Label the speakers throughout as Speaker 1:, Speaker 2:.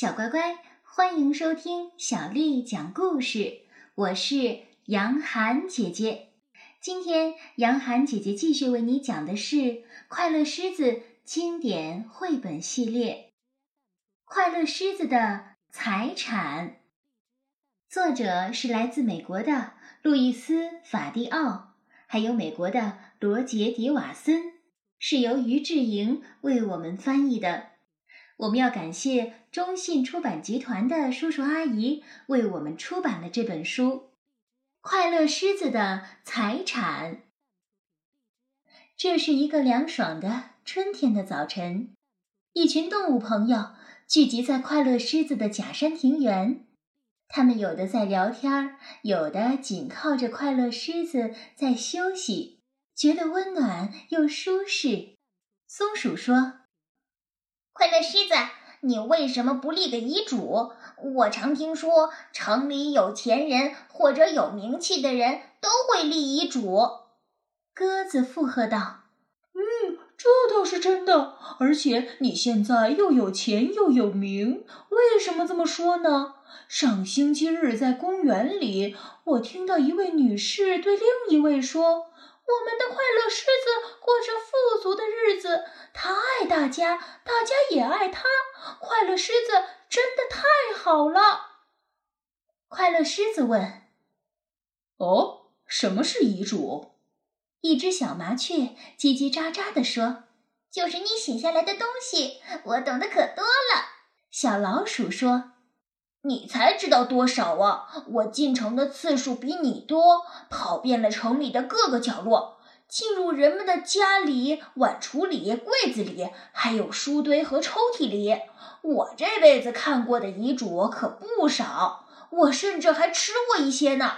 Speaker 1: 小乖乖，欢迎收听小丽讲故事。我是杨涵姐姐。今天，杨涵姐姐继续为你讲的是《快乐狮子》经典绘本系列，《快乐狮子的财产》。作者是来自美国的路易斯·法蒂奥，还有美国的罗杰·迪瓦森，是由于志莹为我们翻译的。我们要感谢中信出版集团的叔叔阿姨为我们出版了这本书《快乐狮子的财产》。这是一个凉爽的春天的早晨，一群动物朋友聚集在快乐狮子的假山庭园，他们有的在聊天，有的紧靠着快乐狮子在休息，觉得温暖又舒适。松鼠说。
Speaker 2: 快乐狮子，你为什么不立个遗嘱？我常听说城里有钱人或者有名气的人都会立遗嘱。
Speaker 1: 鸽子附和道：“
Speaker 3: 嗯，这倒是真的。而且你现在又有钱又有名，为什么这么说呢？上星期日在公园里，我听到一位女士对另一位说。”我们的快乐狮子过着富足的日子，他爱大家，大家也爱他。快乐狮子真的太好了。
Speaker 1: 快乐狮子问：“
Speaker 3: 哦，什么是遗嘱？”
Speaker 1: 一只小麻雀叽叽喳喳地说：“
Speaker 2: 就是你写下来的东西，我懂得可多了。”
Speaker 1: 小老鼠说。
Speaker 2: 你才知道多少啊！我进城的次数比你多，跑遍了城里的各个角落，进入人们的家里、碗橱里、柜子里，还有书堆和抽屉里。我这辈子看过的遗嘱可不少，我甚至还吃过一些呢。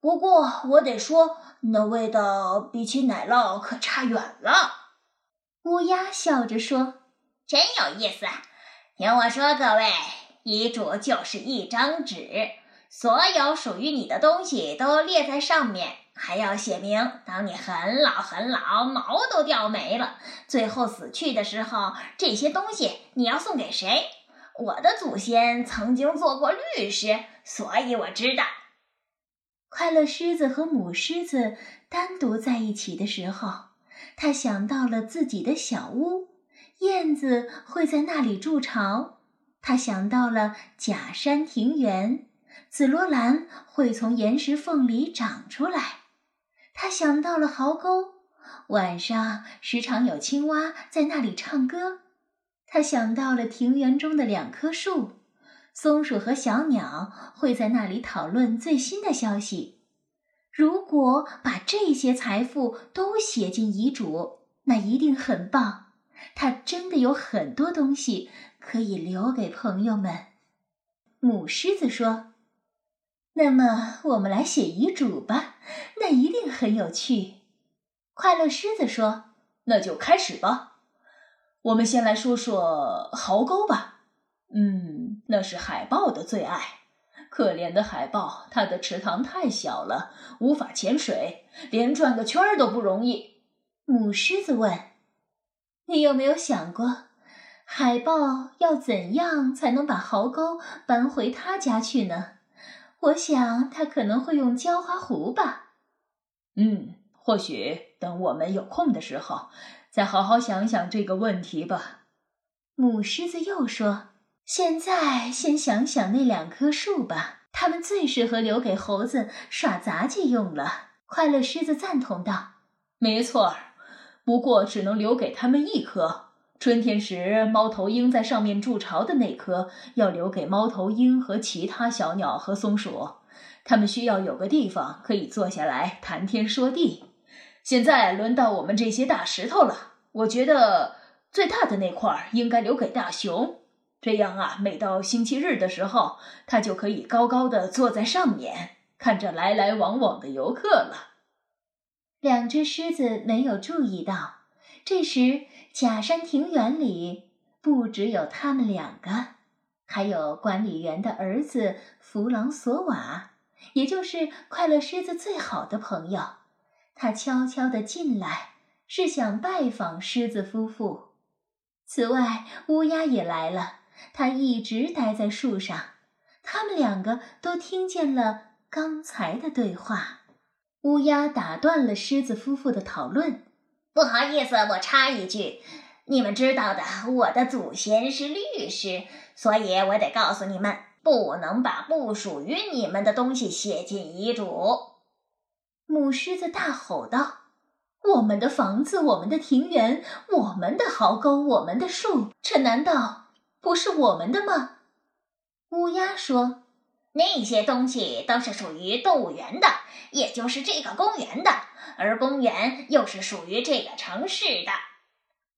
Speaker 2: 不过我得说，那味道比起奶酪可差远了。
Speaker 1: 乌鸦笑着说：“
Speaker 2: 真有意思，听我说，各位。”遗嘱就是一张纸，所有属于你的东西都列在上面，还要写明，当你很老很老，毛都掉没了，最后死去的时候，这些东西你要送给谁？我的祖先曾经做过律师，所以我知道。
Speaker 1: 快乐狮子和母狮子单独在一起的时候，他想到了自己的小屋，燕子会在那里筑巢。他想到了假山庭园，紫罗兰会从岩石缝里长出来。他想到了壕沟，晚上时常有青蛙在那里唱歌。他想到了庭园中的两棵树，松鼠和小鸟会在那里讨论最新的消息。如果把这些财富都写进遗嘱，那一定很棒。他真的有很多东西。可以留给朋友们，母狮子说：“那么我们来写遗嘱吧，那一定很有趣。”快乐狮子说：“
Speaker 3: 那就开始吧。我们先来说说壕沟吧。嗯，那是海豹的最爱。可怜的海豹，它的池塘太小了，无法潜水，连转个圈儿都不容易。”
Speaker 1: 母狮子问：“你有没有想过？”海豹要怎样才能把壕沟搬回他家去呢？我想他可能会用浇花壶吧。
Speaker 3: 嗯，或许等我们有空的时候，再好好想想这个问题吧。
Speaker 1: 母狮子又说：“现在先想想那两棵树吧，它们最适合留给猴子耍杂技用了。”快乐狮子赞同道：“
Speaker 3: 没错，不过只能留给他们一棵。”春天时，猫头鹰在上面筑巢的那棵要留给猫头鹰和其他小鸟和松鼠，它们需要有个地方可以坐下来谈天说地。现在轮到我们这些大石头了，我觉得最大的那块应该留给大熊，这样啊，每到星期日的时候，它就可以高高的坐在上面，看着来来往往的游客了。
Speaker 1: 两只狮子没有注意到。这时，假山庭园里不只有他们两个，还有管理员的儿子弗朗索瓦，也就是快乐狮子最好的朋友。他悄悄地进来，是想拜访狮子夫妇。此外，乌鸦也来了，它一直待在树上。他们两个都听见了刚才的对话。乌鸦打断了狮子夫妇的讨论：“
Speaker 2: 不好意思，我插一句，你们知道的，我的祖先是律师，所以我得告诉你们，不能把不属于你们的东西写进遗嘱。”
Speaker 1: 母狮子大吼道。我们的房子，我们的庭园，我们的壕沟，我们的树，这难道不是我们的吗？乌鸦说：“
Speaker 2: 那些东西都是属于动物园的，也就是这个公园的，而公园又是属于这个城市的。”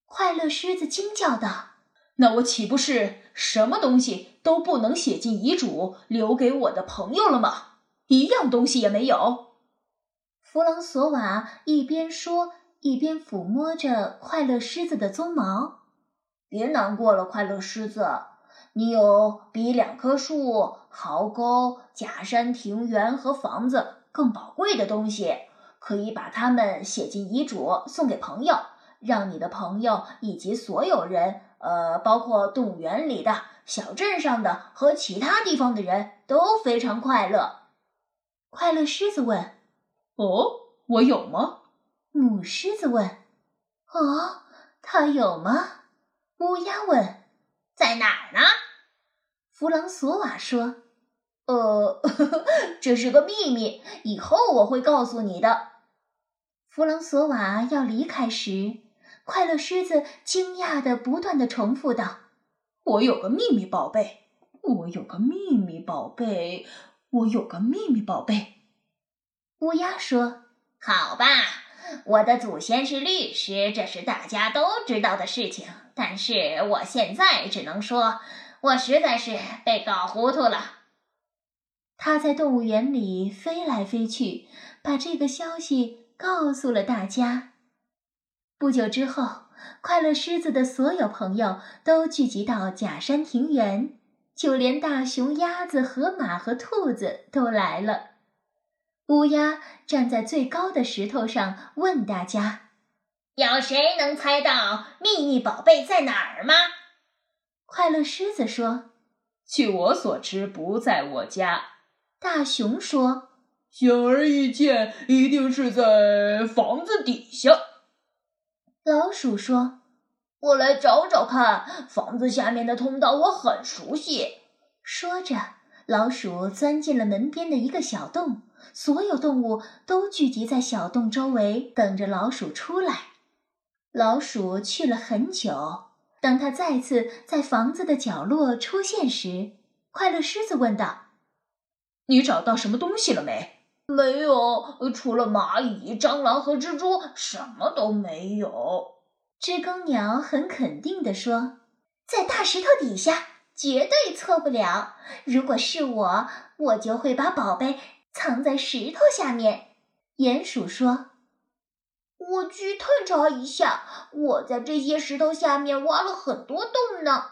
Speaker 1: 快乐狮子惊叫道：“
Speaker 3: 那我岂不是什么东西都不能写进遗嘱，留给我的朋友了吗？一样东西也没有。”
Speaker 1: 弗朗索瓦一边说，一边抚摸着快乐狮子的鬃毛。
Speaker 2: “别难过了，快乐狮子，你有比两棵树、壕沟、假山、庭园和房子更宝贵的东西，可以把它们写进遗嘱，送给朋友，让你的朋友以及所有人，呃，包括动物园里的、小镇上的和其他地方的人都非常快乐。”
Speaker 1: 快乐狮子问。
Speaker 3: 哦，我有吗？
Speaker 1: 母狮子问。哦，它有吗？乌鸦问。
Speaker 2: 在哪儿呢？
Speaker 1: 弗朗索瓦说。
Speaker 2: 呃，这是个秘密，以后我会告诉你的。
Speaker 1: 弗朗索瓦要离开时，快乐狮子惊讶的不断的重复道：“
Speaker 3: 我有个秘密宝贝，我有个秘密宝贝，我有个秘密宝贝。”
Speaker 1: 乌鸦说：“
Speaker 2: 好吧，我的祖先是律师，这是大家都知道的事情。但是我现在只能说，我实在是被搞糊涂了。”
Speaker 1: 他在动物园里飞来飞去，把这个消息告诉了大家。不久之后，快乐狮子的所有朋友都聚集到假山庭园，就连大熊、鸭子、河马和兔子都来了。乌鸦站在最高的石头上，问大家：“
Speaker 2: 有谁能猜到秘密宝贝在哪儿吗？”
Speaker 1: 快乐狮子说：“
Speaker 3: 据我所知，不在我家。”
Speaker 1: 大熊说：“
Speaker 4: 显而易见，一定是在房子底下。”
Speaker 1: 老鼠说：“
Speaker 2: 我来找找看，房子下面的通道我很熟悉。”
Speaker 1: 说着，老鼠钻进了门边的一个小洞。所有动物都聚集在小洞周围，等着老鼠出来。老鼠去了很久。当他再次在房子的角落出现时，快乐狮子问道：“
Speaker 3: 你找到什么东西了没？”“
Speaker 2: 没有，除了蚂蚁、蟑螂和蜘蛛，什么都没有。”
Speaker 1: 知更鸟很肯定地说：“在大石头底下，绝对错不了。如果是我，我就会把宝贝。”藏在石头下面，鼹鼠说：“
Speaker 2: 我去探查一下，我在这些石头下面挖了很多洞呢。”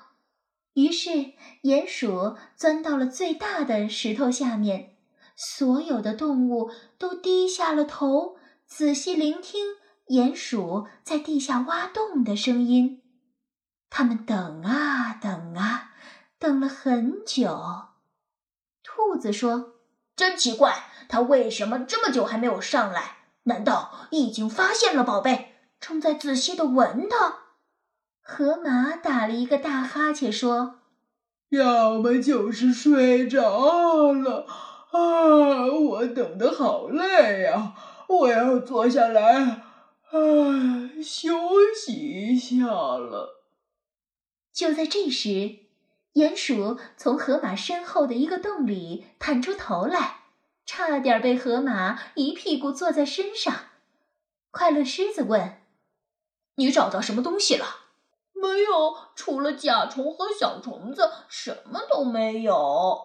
Speaker 1: 于是，鼹鼠钻到了最大的石头下面。所有的动物都低下了头，仔细聆听鼹鼠在地下挖洞的声音。他们等啊等啊，等了很久。兔子说。
Speaker 2: 真奇怪，他为什么这么久还没有上来？难道已经发现了宝贝，正在仔细的闻它？
Speaker 1: 河马打了一个大哈欠，说：“
Speaker 4: 要么就是睡着了。啊，我等的好累呀，我要坐下来，啊，休息一下了。”
Speaker 1: 就在这时。鼹鼠从河马身后的一个洞里探出头来，差点被河马一屁股坐在身上。快乐狮子问：“
Speaker 3: 你找到什么东西了？”“
Speaker 2: 没有，除了甲虫和小虫子，什么都没有。”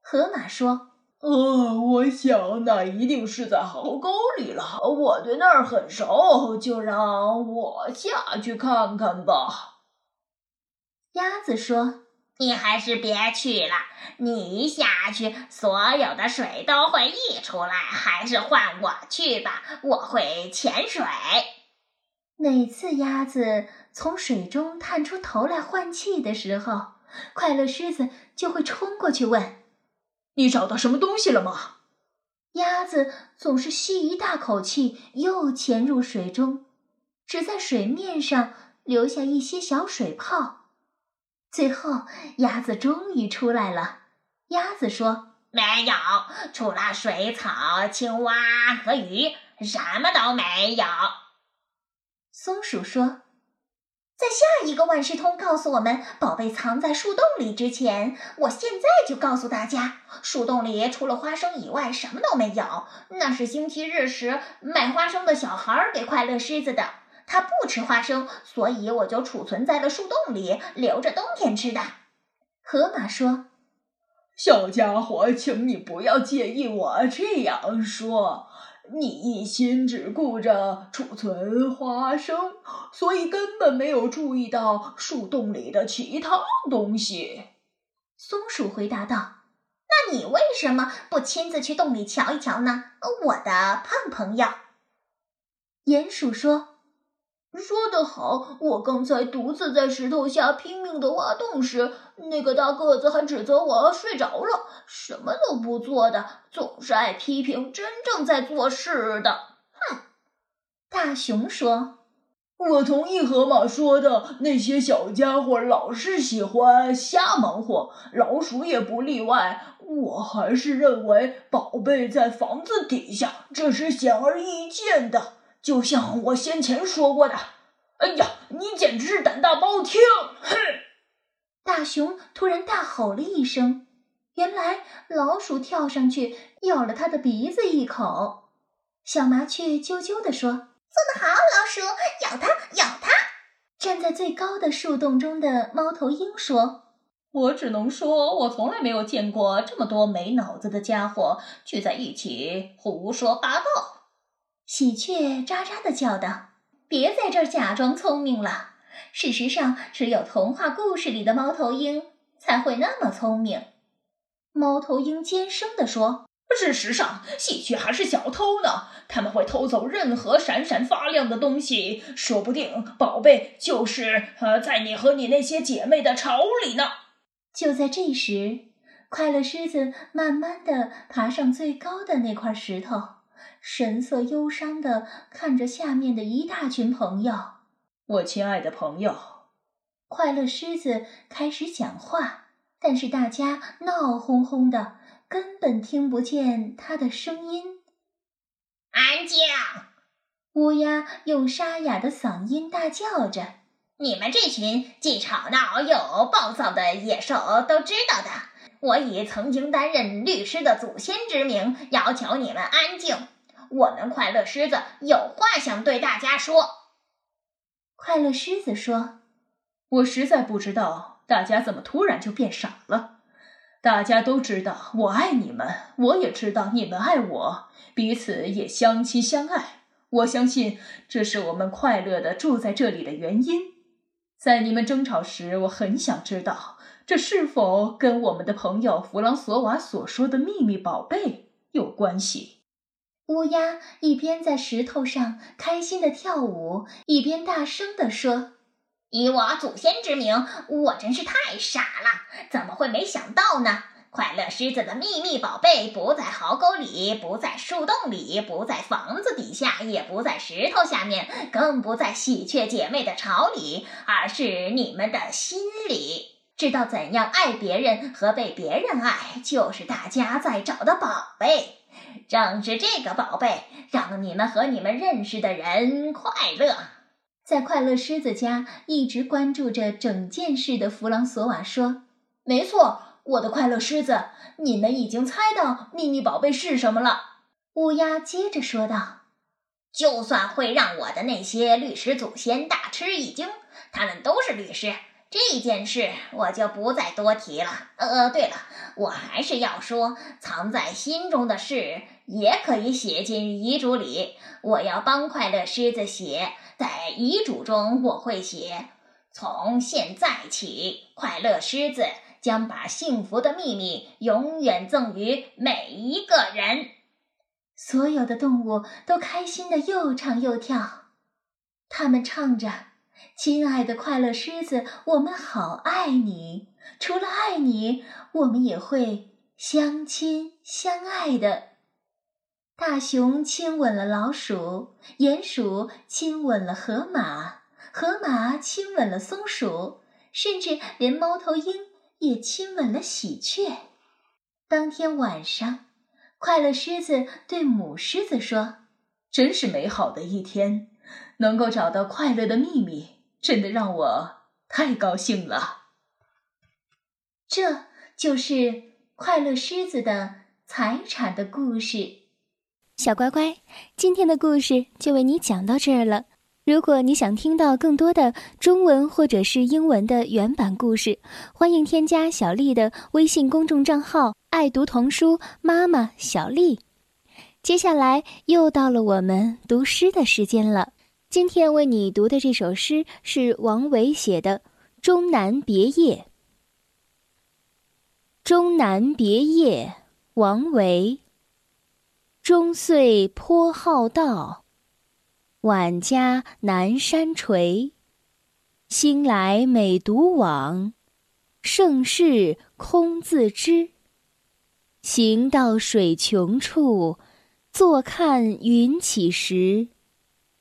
Speaker 1: 河马说：“
Speaker 4: 呃，我想那一定是在壕沟里了。我对那儿很熟，就让我下去看看吧。”
Speaker 1: 鸭子说。
Speaker 2: 你还是别去了，你一下去，所有的水都会溢出来。还是换我去吧，我会潜水。
Speaker 1: 每次鸭子从水中探出头来换气的时候，快乐狮子就会冲过去问：“
Speaker 3: 你找到什么东西了吗？”
Speaker 1: 鸭子总是吸一大口气，又潜入水中，只在水面上留下一些小水泡。最后，鸭子终于出来了。鸭子说：“
Speaker 2: 没有，除了水草、青蛙和鱼，什么都没有。”
Speaker 1: 松鼠说。在下一个万事通告诉我们宝贝藏在树洞里之前，我现在就告诉大家，树洞里除了花生以外什么都没有。那是星期日时卖花生的小孩给快乐狮子的。他不吃花生，所以我就储存在了树洞里，留着冬天吃的。河马说：“
Speaker 4: 小家伙，请你不要介意我这样说。”你一心只顾着储存花生，所以根本没有注意到树洞里的其他东西。
Speaker 1: 松鼠回答道：“那你为什么不亲自去洞里瞧一瞧呢，我的胖朋友？”鼹鼠说。
Speaker 2: 说得好！我刚才独自在石头下拼命的挖洞时，那个大个子还指责我睡着了，什么都不做的，总是爱批评真正在做事的。哼！
Speaker 1: 大熊说：“
Speaker 4: 我同意河马说的，那些小家伙老是喜欢瞎忙活，老鼠也不例外。我还是认为宝贝在房子底下，这是显而易见的。”就像我先前说过的，哎呀，你简直是胆大包天！哼！
Speaker 1: 大熊突然大吼了一声，原来老鼠跳上去咬了他的鼻子一口。小麻雀啾啾地说：“做得好，老鼠，咬它，咬它！”站在最高的树洞中的猫头鹰说：“
Speaker 3: 我只能说，我从来没有见过这么多没脑子的家伙聚在一起胡说八道。”
Speaker 1: 喜鹊喳喳地叫道：“别在这儿假装聪明了。事实上，只有童话故事里的猫头鹰才会那么聪明。”猫头鹰尖声地说：“
Speaker 3: 事实上，喜鹊还是小偷呢。他们会偷走任何闪闪发亮的东西。说不定，宝贝就是呃，在你和你那些姐妹的巢里呢。”
Speaker 1: 就在这时，快乐狮子慢慢地爬上最高的那块石头。神色忧伤的看着下面的一大群朋友。
Speaker 3: 我亲爱的朋友，
Speaker 1: 快乐狮子开始讲话，但是大家闹哄哄的，根本听不见他的声音。
Speaker 2: 安静！
Speaker 1: 乌鸦用沙哑的嗓音大叫着：“
Speaker 2: 你们这群既吵闹又暴躁的野兽都知道的，我以曾经担任律师的祖先之名，要求你们安静。”我们快乐狮子有话想对大家说。
Speaker 1: 快乐狮子说：“
Speaker 3: 我实在不知道大家怎么突然就变傻了。大家都知道我爱你们，我也知道你们爱我，彼此也相亲相爱。我相信这是我们快乐的住在这里的原因。在你们争吵时，我很想知道这是否跟我们的朋友弗朗索瓦所说的秘密宝贝有关系。”
Speaker 1: 乌鸦一边在石头上开心的跳舞，一边大声地说：“
Speaker 2: 以我祖先之名，我真是太傻了，怎么会没想到呢？快乐狮子的秘密宝贝不在壕沟里，不在树洞里，不在房子底下，也不在石头下面，更不在喜鹊姐妹的巢里，而是你们的心里。知道怎样爱别人和被别人爱，就是大家在找的宝贝。”正是这个宝贝，让你们和你们认识的人快乐。
Speaker 1: 在快乐狮子家一直关注着整件事的弗朗索瓦说：“
Speaker 2: 没错，我的快乐狮子，你们已经猜到秘密宝贝是什么了。”
Speaker 1: 乌鸦接着说道：“
Speaker 2: 就算会让我的那些律师祖先大吃一惊，他们都是律师。”这件事我就不再多提了。呃，对了，我还是要说，藏在心中的事也可以写进遗嘱里。我要帮快乐狮子写，在遗嘱中我会写：从现在起，快乐狮子将把幸福的秘密永远赠予每一个人。
Speaker 1: 所有的动物都开心的又唱又跳，他们唱着。亲爱的快乐狮子，我们好爱你，
Speaker 5: 除了爱你，我们也会相亲相爱的。大熊亲吻了老鼠，鼹鼠亲吻了河马，河马亲吻了松鼠，甚至连猫头鹰也亲吻了喜鹊。当天晚上，快乐狮子对母狮子说：“
Speaker 3: 真是美好的一天，能够找到快乐的秘密，真的让我太高兴了。”
Speaker 5: 这就是快乐狮子的财产的故事。
Speaker 1: 小乖乖，今天的故事就为你讲到这儿了。如果你想听到更多的中文或者是英文的原版故事，欢迎添加小丽的微信公众账号“爱读童书妈妈小丽”。接下来又到了我们读诗的时间了。今天为你读的这首诗是王维写的《终南别业》。《终南别业》王维。终岁颇好道，晚家南山陲。兴来每独往，盛事空自知。行到水穷处，坐看云起时。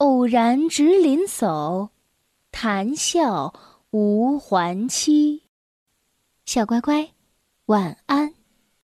Speaker 1: 偶然值林叟，谈笑无还期。小乖乖，晚安。